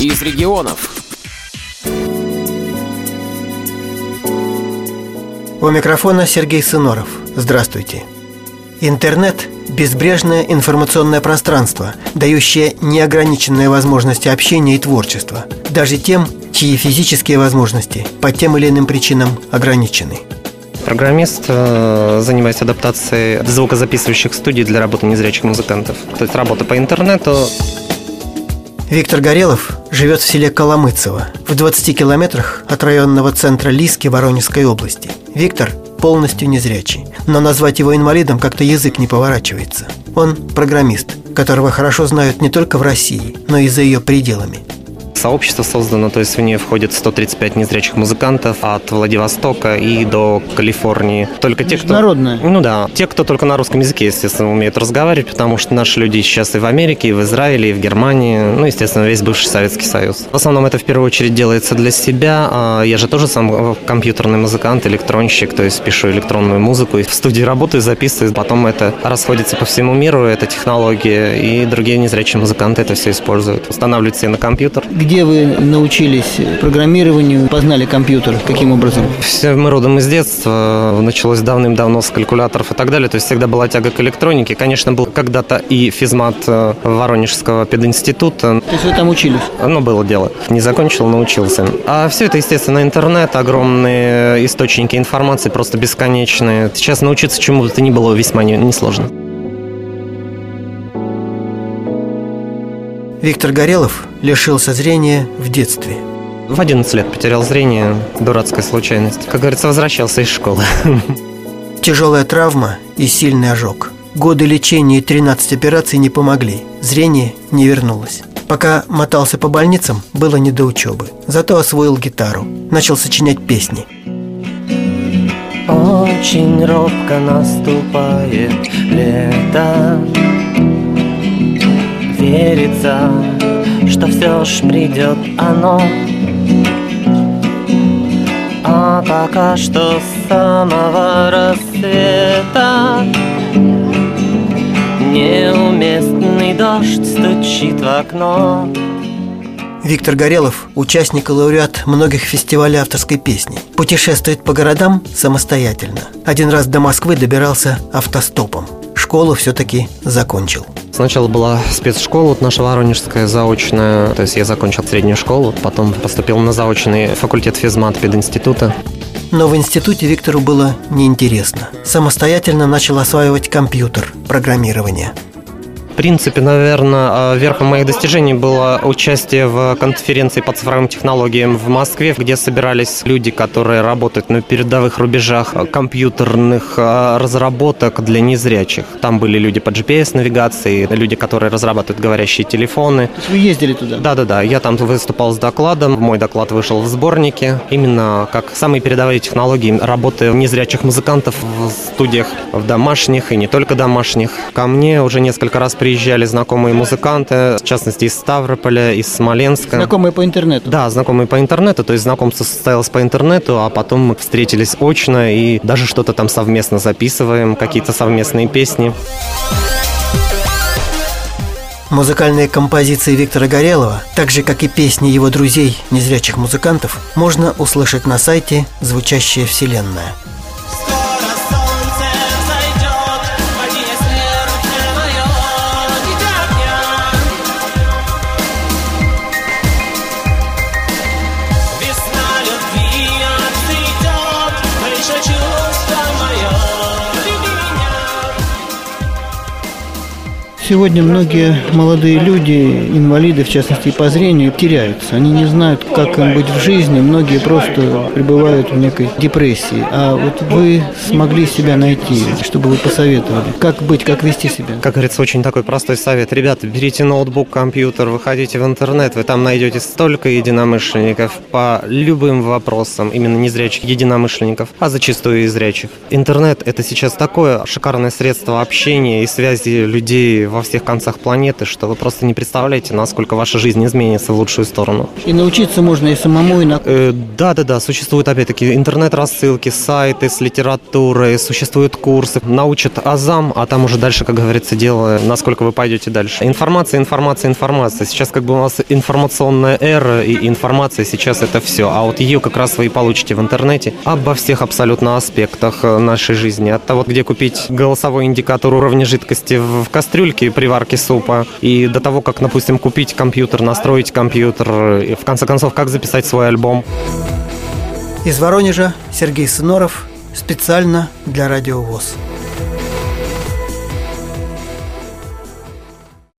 из регионов. У микрофона Сергей Сыноров. Здравствуйте. Интернет – безбрежное информационное пространство, дающее неограниченные возможности общения и творчества, даже тем, чьи физические возможности по тем или иным причинам ограничены. Программист, э, занимаясь адаптацией звукозаписывающих студий для работы незрячих музыкантов. То есть работа по интернету. Виктор Горелов живет в селе Коломыцево, в 20 километрах от районного центра Лиски Воронежской области. Виктор полностью незрячий, но назвать его инвалидом как-то язык не поворачивается. Он программист, которого хорошо знают не только в России, но и за ее пределами – Сообщество создано, то есть в нее входит 135 незрячих музыкантов от Владивостока и до Калифорнии. Только те, кто... Ну да, те, кто только на русском языке, естественно, умеют разговаривать, потому что наши люди сейчас и в Америке, и в Израиле, и в Германии, ну, естественно, весь бывший Советский Союз. В основном это в первую очередь делается для себя. А я же тоже сам компьютерный музыкант, электронщик, то есть пишу электронную музыку, и в студии работаю, записываю, потом это расходится по всему миру, эта технология, и другие незрячие музыканты это все используют. Устанавливают себе на компьютер. Где вы научились программированию, познали компьютер? Каким образом? Все мы родом из детства. Началось давным-давно с калькуляторов и так далее. То есть всегда была тяга к электронике. Конечно, был когда-то и физмат э, Воронежского пединститута. То есть вы там учились? Ну, было дело. Не закончил, научился. А все это, естественно, интернет, огромные источники информации, просто бесконечные. Сейчас научиться чему-то не было весьма несложно. Не Виктор Горелов лишился зрения в детстве. В 11 лет потерял зрение, дурацкая случайность. Как говорится, возвращался из школы. Тяжелая травма и сильный ожог. Годы лечения и 13 операций не помогли. Зрение не вернулось. Пока мотался по больницам, было не до учебы. Зато освоил гитару. Начал сочинять песни. Очень робко наступает лето верится, что все ж придет оно. А пока что с самого рассвета Неуместный дождь стучит в окно Виктор Горелов – участник и лауреат многих фестивалей авторской песни. Путешествует по городам самостоятельно. Один раз до Москвы добирался автостопом. Школу все-таки закончил. Сначала была спецшкола вот наша воронежская заочная, то есть я закончил среднюю школу, потом поступил на заочный факультет физмат пединститута. Но в институте Виктору было неинтересно. Самостоятельно начал осваивать компьютер, программирование – принципе, наверное, а, верхом моих достижений было участие в конференции по цифровым технологиям в Москве, где собирались люди, которые работают на передовых рубежах компьютерных а, разработок для незрячих. Там были люди по GPS-навигации, люди, которые разрабатывают говорящие телефоны. То есть вы ездили туда? Да-да-да. Я там выступал с докладом. Мой доклад вышел в сборнике. Именно как самые передовые технологии работы незрячих музыкантов в студиях в домашних и не только домашних. Ко мне уже несколько раз приезжали приезжали знакомые музыканты, в частности из Ставрополя, из Смоленска. Знакомые по интернету? Да, знакомые по интернету, то есть знакомство состоялось по интернету, а потом мы встретились очно и даже что-то там совместно записываем, какие-то совместные песни. Музыкальные композиции Виктора Горелова, так же как и песни его друзей, незрячих музыкантов, можно услышать на сайте «Звучащая вселенная». Сегодня многие молодые люди, инвалиды, в частности по зрению, теряются. Они не знают, как им быть в жизни. Многие просто пребывают в некой депрессии. А вот вы смогли себя найти, чтобы вы посоветовали. Как быть, как вести себя? Как говорится, очень такой простой совет. Ребята, берите ноутбук, компьютер, выходите в интернет, вы там найдете столько единомышленников по любым вопросам, именно незрячих единомышленников, а зачастую и зрячих. Интернет – это сейчас такое шикарное средство общения и связи людей в во всех концах планеты, что вы просто не представляете, насколько ваша жизнь изменится в лучшую сторону. И научиться можно и самому, и на... Э, да, да, да, существуют опять-таки интернет-рассылки, сайты с литературой, существуют курсы, научат азам, а там уже дальше, как говорится, дело, насколько вы пойдете дальше. Информация, информация, информация. Сейчас как бы у нас информационная эра, и информация сейчас это все, а вот ее как раз вы и получите в интернете обо всех абсолютно аспектах э, нашей жизни. От того, где купить голосовой индикатор уровня жидкости в кастрюльке при варке супа, и до того, как, допустим, купить компьютер, настроить компьютер, и в конце концов, как записать свой альбом. Из Воронежа Сергей Сыноров специально для Радио ВОЗ.